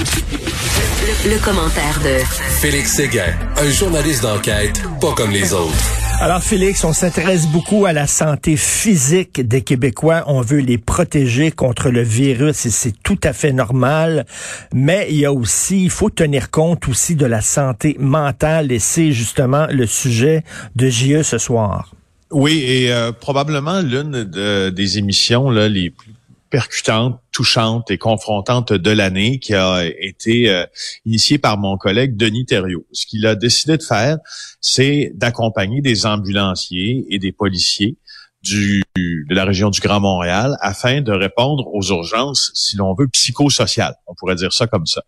Le, commentaire de Félix Séguin, un journaliste d'enquête pas comme les autres. Alors Félix, on s'intéresse beaucoup à la santé physique des Québécois. On veut les protéger contre le virus et c'est tout à fait normal. Mais il y a aussi, il faut tenir compte aussi de la santé mentale et c'est justement le sujet de JE ce soir. Oui, et euh, probablement l'une des émissions là, les plus percutante, touchante et confrontante de l'année qui a été euh, initiée par mon collègue Denis Thériault. Ce qu'il a décidé de faire, c'est d'accompagner des ambulanciers et des policiers du, de la région du Grand Montréal afin de répondre aux urgences, si l'on veut, psychosociales. On pourrait dire ça comme ça.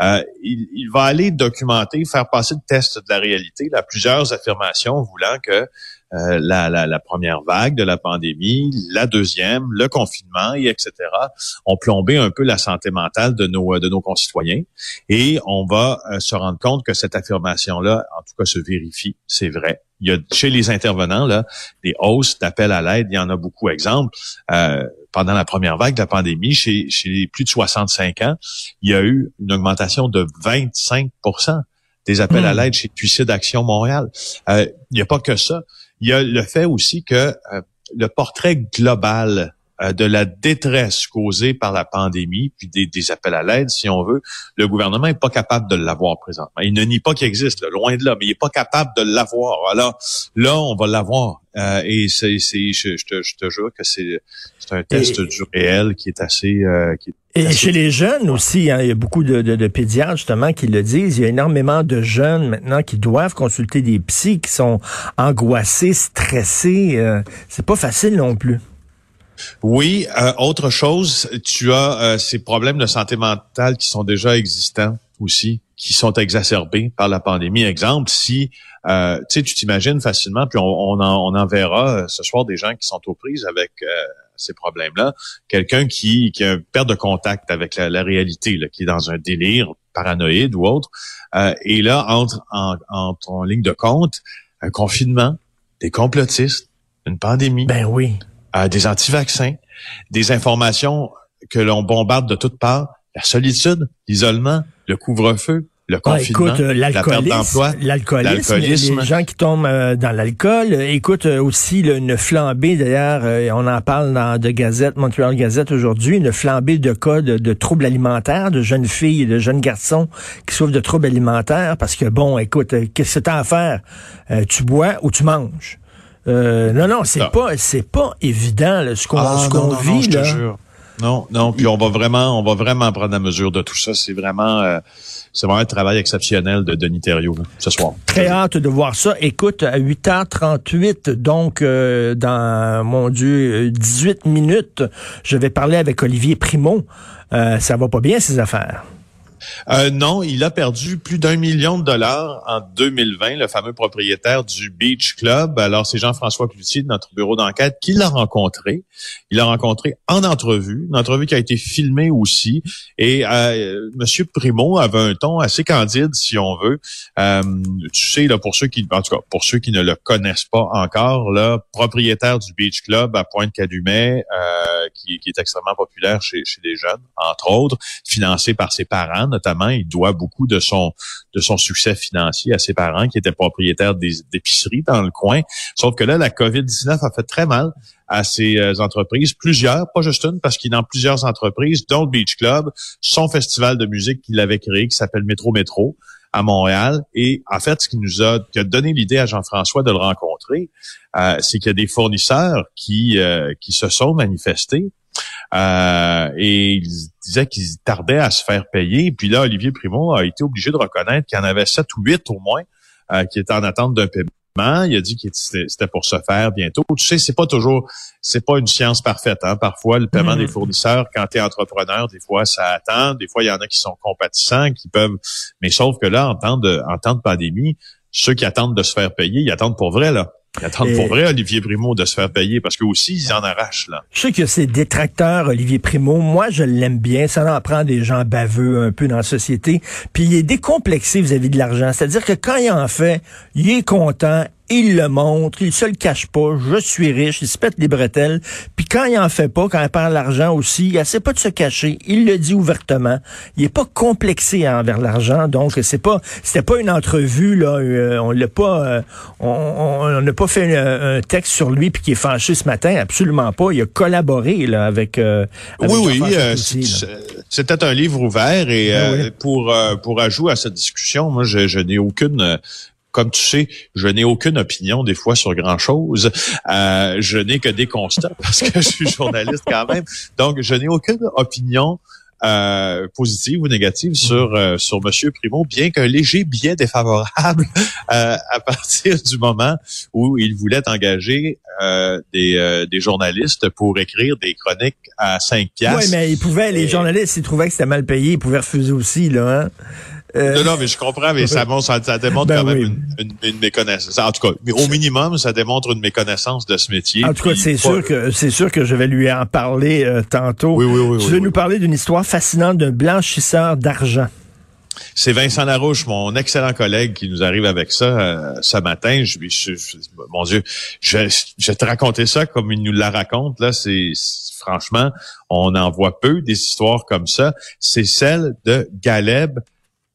Euh, il, il, va aller documenter, faire passer le test de la réalité, là, plusieurs affirmations voulant que euh, la, la, la, première vague de la pandémie, la deuxième, le confinement, et etc., ont plombé un peu la santé mentale de nos, de nos concitoyens. Et on va euh, se rendre compte que cette affirmation-là, en tout cas, se vérifie, c'est vrai. Il y a chez les intervenants là des hausses d'appels à l'aide. Il y en a beaucoup. Exemple, euh, pendant la première vague de la pandémie, chez, chez les plus de 65 ans, il y a eu une augmentation de 25% des appels à hmm. l'aide chez Suicide Action Montréal. Euh, il n'y a pas que ça. Il y a le fait aussi que euh, le portrait global euh, de la détresse causée par la pandémie, puis des, appels à l'aide, si on veut, le gouvernement n'est pas capable de l'avoir présentement. Il ne nie pas qu'il existe, loin de là, mais il n'est pas capable de l'avoir. Alors là, on va l'avoir. Euh, et c'est, je, je, te, je te jure que c'est, un test du réel qui est assez... qui et chez les jeunes aussi, hein, il y a beaucoup de, de, pédiatres justement qui le disent. Il y a énormément de jeunes maintenant qui doivent consulter des psys, qui sont angoissés, stressés. Euh, c'est pas facile non plus. Oui, euh, autre chose, tu as euh, ces problèmes de santé mentale qui sont déjà existants aussi, qui sont exacerbés par la pandémie. Exemple, si euh, tu t'imagines facilement, puis on, on, en, verra ce soir des gens qui sont aux prises avec ces problèmes-là. Quelqu'un qui, qui a perte de contact avec la, réalité, qui est dans un délire paranoïde ou autre. Euh, et là, entre en, en, ligne de compte un confinement, des complotistes, une pandémie. Ben oui. Euh, des anti-vaccins, des informations que l'on bombarde de toutes parts, la solitude, l'isolement, le couvre-feu, le confinement, écoute, l'alcoolisme, l'alcoolisme, les gens qui tombent euh, dans l'alcool. Écoute euh, aussi une flambée d'ailleurs, euh, on en parle dans de Gazette, Montreal Gazette aujourd'hui, une flambée de cas de, troubles alimentaires, de jeunes filles et de jeunes garçons qui souffrent de troubles alimentaires parce que bon, écoute, qu'est-ce que t'as à faire? Tu bois ou tu manges? Non, non, c'est pas, c'est pas évident ce qu'on ah, vit là. Non, non, puis on va vraiment, on va vraiment prendre la mesure de tout ça. C'est vraiment, euh, c'est vraiment un travail exceptionnel de Denis Thériault ce soir. Très hâte de voir ça. Écoute, à 8h38, donc euh, dans, mon Dieu, 18 minutes, je vais parler avec Olivier Primo. Euh, ça va pas bien ces affaires. Euh, non, il a perdu plus d'un million de dollars en 2020, le fameux propriétaire du Beach Club. Alors, c'est Jean-François Cloutier de notre bureau d'enquête qui l'a rencontré. Il l'a rencontré en entrevue, une entrevue qui a été filmée aussi. Et euh, Monsieur Primo avait un ton assez candide, si on veut. Euh, tu sais, là, pour ceux qui, en tout cas, pour ceux qui ne le connaissent pas encore, là, propriétaire du Beach Club à Pointe-Calumet, euh, qui, qui, est extrêmement populaire chez, chez les jeunes, entre autres, financé par ses parents notamment, il doit beaucoup de son de son succès financier à ses parents qui étaient propriétaires d'épiceries dans le coin. Sauf que là, la COVID-19 a fait très mal à ces euh, entreprises, plusieurs, pas juste une, parce qu'il est dans plusieurs entreprises, dont le Beach Club, son festival de musique qu'il avait créé, qui s'appelle Métro Métro à Montréal. Et en fait, ce qui nous a, qui a donné l'idée à Jean-François de le rencontrer, euh, c'est qu'il y a des fournisseurs qui, euh, qui se sont manifestés euh, et il disait qu'il tardait à se faire payer. Puis là, Olivier Primo a été obligé de reconnaître qu'il y en avait sept ou huit au moins euh, qui étaient en attente d'un paiement. Il a dit que c'était pour se faire bientôt. Tu sais, c'est pas toujours, c'est pas une science parfaite. Hein? Parfois, le paiement des mm-hmm. fournisseurs, quand tu es entrepreneur, des fois ça attend. Des fois, il y en a qui sont compatissants, qui peuvent. Mais sauf que là, en temps de, en temps de pandémie, ceux qui attendent de se faire payer, ils attendent pour vrai là. Attends, pour vrai, Olivier Primo, de se faire payer, parce que aussi, ils en arrachent, là. Je sais que c'est détracteur, Olivier Primo. Moi, je l'aime bien. Ça en prend des gens baveux un peu dans la société. Puis il est décomplexé vis-à-vis de l'argent. C'est-à-dire que quand il en fait, il est content il le montre, il se le cache pas, je suis riche, il se pète les bretelles, puis quand il en fait pas, quand il parle l'argent aussi, il essaie pas de se cacher, il le dit ouvertement, il est pas complexé envers l'argent, donc c'est pas, c'était pas une entrevue, là, euh, on l'a pas, euh, on n'a pas fait un, texte sur lui puis qui est fâché ce matin, absolument pas, il a collaboré, là, avec, euh, oui, oui, c'était un livre ouvert et ah pour, pour ajout à cette discussion, moi, je, je n'ai aucune comme tu sais, je n'ai aucune opinion des fois sur grand-chose. Euh, je n'ai que des constats parce que je suis journaliste quand même. Donc, je n'ai aucune opinion euh, positive ou négative sur euh, sur Monsieur Primo, bien qu'un léger biais défavorable euh, à partir du moment où il voulait engager euh, des, des journalistes pour écrire des chroniques à 5 piastres. Oui, mais ils pouvaient, les journalistes, s'ils trouvaient que c'était mal payé, ils pouvaient refuser aussi, là. Hein? Euh, non, non, mais je comprends, mais ça, ça, démontre ben quand même une, une, méconnaissance. En tout cas, au minimum, ça démontre une méconnaissance de ce métier. En tout cas, c'est sûr que c'est sûr que je vais lui en parler euh, tantôt. Oui, oui, oui. Tu veux nous parler d'une histoire fascinante d'un blanchisseur d'argent. C'est Vincent Larouche, mon excellent collègue, qui nous arrive avec ça euh, ce matin. Je, mon Dieu, je, je vais te raconter ça comme il nous la raconte. Là, c'est franchement, on en voit peu des histoires comme ça. C'est celle de Galeb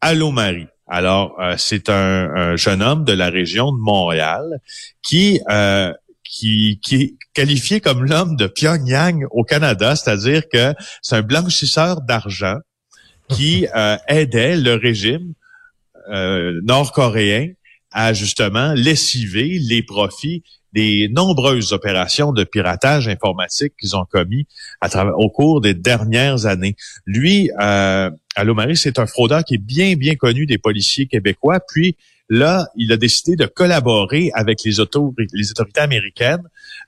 Allô Marie. Alors, euh, c'est un, jeune homme de la région de Montréal qui, euh, qui, qui est qualifié comme l'homme de Pyongyang au Canada, c'est-à-dire que c'est un blanchisseur d'argent qui euh, aidait le régime nord-coréen à justement lessiver les profits des nombreuses opérations de piratage informatique qu'ils ont commis au cours des dernières années. Lui, euh, Marie, c'est un fraudeur qui est bien, bien connu des policiers québécois. Puis là, il a décidé de collaborer avec les, autorités, américaines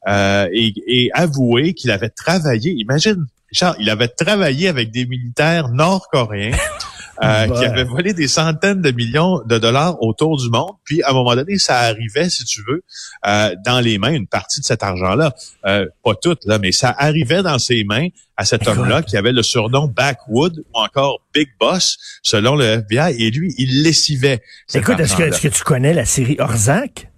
euh, et, et avouer qu'il avait travaillé, imagine, Richard, il avait travaillé avec des militaires nord-coréens euh, qui avait volé des centaines de millions de dollars autour du monde. Puis, à un moment donné, ça arrivait, si tu veux, euh, dans les mains, une partie de cet argent-là. Euh, pas toute, là, mais ça arrivait dans ses mains à cet homme-là qui avait le surnom Backwood ou encore Big Boss, selon le FBI. Et lui, il lessivait. Écoute, est-ce que, est-ce que tu connais la série Orzac?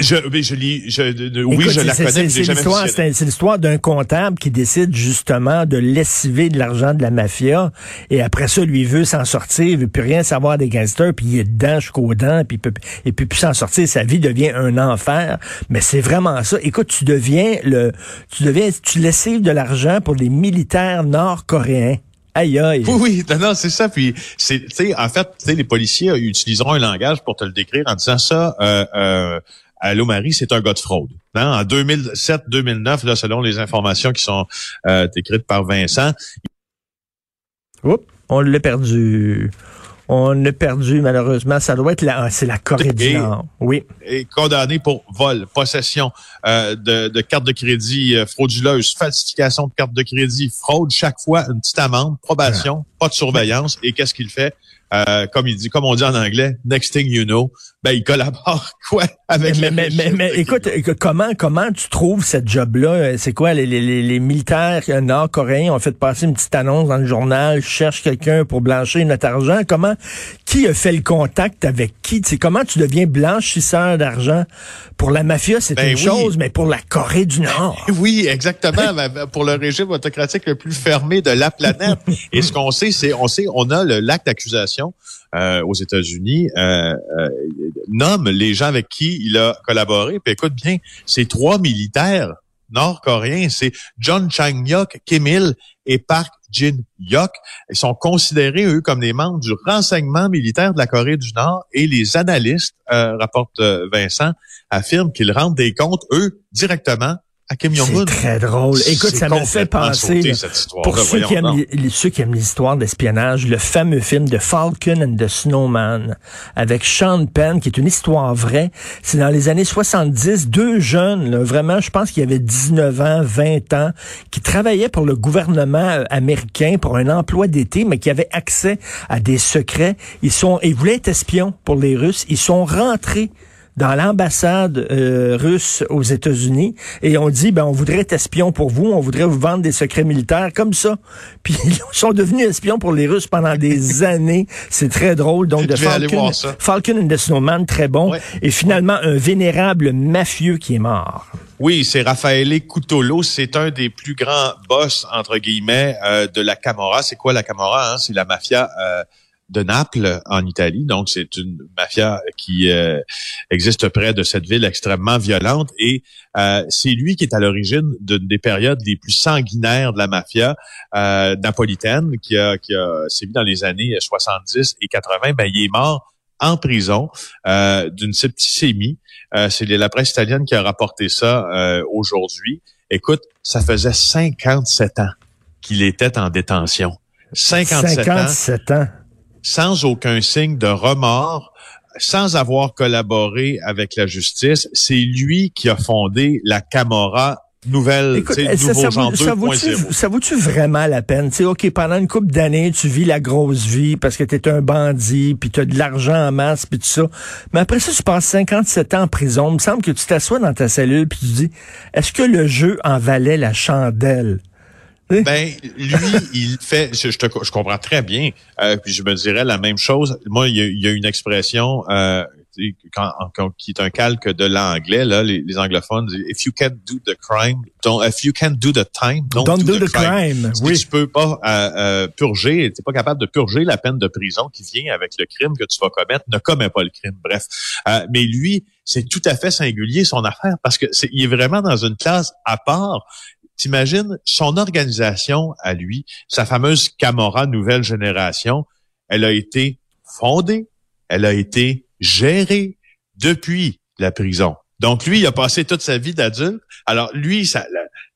Je, je lis, je, oui, je la connais, c'est l'histoire, c'est l'histoire d'un comptable qui décide justement de lessiver de l'argent de la mafia et après ça, lui veut s'en sortir, il veut plus rien savoir des gangsters, puis il est dedans jusqu'aux dents, puis il peut, il peut plus s'en sortir, sa vie devient un enfer. Mais c'est vraiment ça. Écoute, tu deviens le, tu deviens, tu lessives de l'argent pour les militaires nord-coréens. Aïe aïe. Oui, oui, non, non c'est ça. Puis, c'est, tu sais, en fait, tu sais, les policiers utiliseront un langage pour te le décrire en disant ça. Euh, euh, Allô Marie, c'est un gars de fraude. Hein? En 2007-2009, là, selon les informations qui sont euh, écrites par Vincent. Oups, on l'a perdu. On l'a perdu, malheureusement. Ça doit être la, c'est la Corée du Nord. Oui. Et condamné pour vol, possession euh, de, de cartes de crédit euh, frauduleuses, falsification de cartes de crédit, fraude, chaque fois une petite amende, probation, pas de surveillance. Et qu'est-ce qu'il fait? Euh, comme il dit, comme on dit en anglais, next thing you know, ben il collabore quoi avec mais, mais, mais, écoute, comment comment tu trouves cette job-là? C'est quoi les, les, les militaires nord-coréens ont fait passer une petite annonce dans le journal, cherche quelqu'un pour blanchir notre argent. Comment qui a fait le contact avec qui? C'est comment tu deviens blanchisseur d'argent? Pour la mafia, c'est ben une chose, mais pour la Corée du Nord. oui, exactement. Ben, ben, pour le régime autocratique le plus fermé de la planète. Et ce qu'on sait, c'est on sait on a le l'acte d'accusation euh, aux États-Unis euh, euh, nomme les gens avec qui il a collaboré. Puis écoute bien, ces trois militaires nord-coréens, c'est John Chang-yok, Kim Il et Park Jin-yok. Ils sont considérés, eux, comme des membres du renseignement militaire de la Corée du Nord et les analystes, euh, rapporte Vincent, affirment qu'ils rendent des comptes, eux, directement c'est très drôle. Écoute, ça me fait penser, pour ceux qui, aiment, ceux qui, aiment, l'histoire d'espionnage, le fameux film de Falcon and the Snowman avec Sean Penn, qui est une histoire vraie. C'est dans les années 70, deux jeunes, vraiment, je pense qu'il y avait 19 ans, 20 ans, qui travaillaient pour le gouvernement euh, américain pour un emploi d'été, mais qui avaient accès à des secrets. Ils sont, ils voulaient être espions pour les Russes. Ils sont rentrés dans l'ambassade euh, russe aux États-Unis et on dit, ben, on voudrait être espion pour vous, on voudrait vous vendre des secrets militaires comme ça. Puis ils sont devenus espions pour les Russes pendant des années. C'est très drôle. Donc, de Falcon, Falcon and the Snowman, très bon. Et finalement, un vénérable mafieux qui est mort. Oui, c'est Raffaele Cutolo. C'est un des plus grands boss, entre guillemets, euh, de la Camorra. C'est quoi la Camorra? Hein? C'est la mafia euh, de Naples en Italie. Donc, c'est une mafia qui euh, existe près de cette ville extrêmement violente. Et euh, c'est lui qui est à l'origine d'une des périodes les plus sanguinaires de la mafia euh, napolitaine, qui a, qui a sévi dans les années 70 et 80. Ben, il est mort en prison d'une septicémie. c'est la presse italienne qui a rapporté ça aujourd'hui. Écoute, ça faisait 57 ans qu'il était en détention. 57, 57 ans sans aucun signe de remords, sans avoir collaboré avec la justice. C'est lui qui a fondé la Camorra nouvelle, Écoute, ça, ça, vaut, ça, vaut-tu, vraiment la peine? sais, OK, pendant une couple d'années, tu vis la grosse vie parce que tu es un bandit, puis tu as de l'argent en masse, puis tout ça. Mais après ça, tu passes 57 ans en prison. Il me semble que tu t'assois dans ta cellule, puis tu dis, est-ce que le jeu en valait la chandelle? Ben, lui, il fait, je, te, je comprends très bien, euh, puis je me dirais la même chose. Moi, il y a, une expression euh, quand, qui est un calque de l'anglais, là, les, anglophones disent If you can't do the crime, don't, if you can't do the time, don't, do, the, crime. Oui. Si tu peux pas euh, euh, purger, t'es pas capable de purger la peine de prison qui vient avec le crime que tu vas commettre, ne commets pas le crime. Bref, euh, mais lui, c'est tout à fait singulier son affaire parce que c'est, il est vraiment dans une classe à part. T'imagines son organisation à lui, sa fameuse Camorra Nouvelle Génération, elle a été fondée, elle a été gérée depuis la prison. Donc lui, il a passé toute sa vie d'adulte. Alors lui,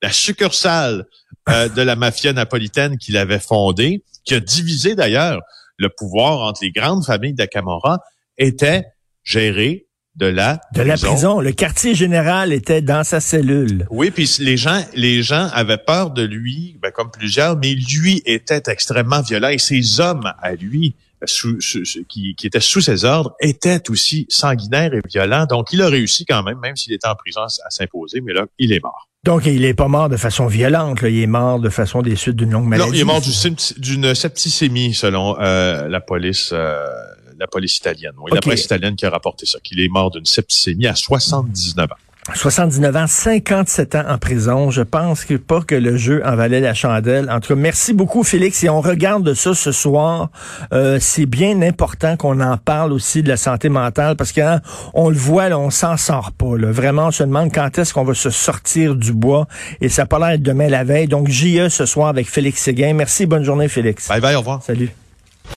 la, succursale euh, de la mafia napolitaine qu'il avait fondée, qui a divisé d'ailleurs le pouvoir entre les grandes familles de Camorra, était gérée de la de la prison. Le quartier général était dans sa cellule. Oui, puis les gens les gens avaient peur de lui, ben, comme plusieurs, mais lui était extrêmement violent et ses hommes à lui sous, qui, qui étaient sous ses ordres étaient aussi sanguinaires et violents. Donc il a réussi quand même, même s'il était en prison, à s'imposer, mais là il est mort. Donc, il est pas mort de façon violente, là. il est mort de façon des suites d'une longue maladie. Non, il est mort d'une septicémie, selon euh, la police. Euh, la police italienne. Oui, la police italienne qui a rapporté ça, qu'il est mort d'une septicémie à 79 ans. 79 ans, 57 ans en prison. Je pense que pas que le jeu en valait la chandelle. En tout cas, merci beaucoup, Félix. Et on regarde ça ce soir. Euh, c'est bien important qu'on en parle aussi de la santé mentale parce qu'on hein, on le voit, là, on s'en sort pas. Là. Vraiment, on se demande quand est-ce qu'on va se sortir du bois. Et ça pas l'air demain la veille. Donc, JE ce soir avec Félix Séguin. Merci, bonne journée, Félix. Bye bye, au revoir. Salut.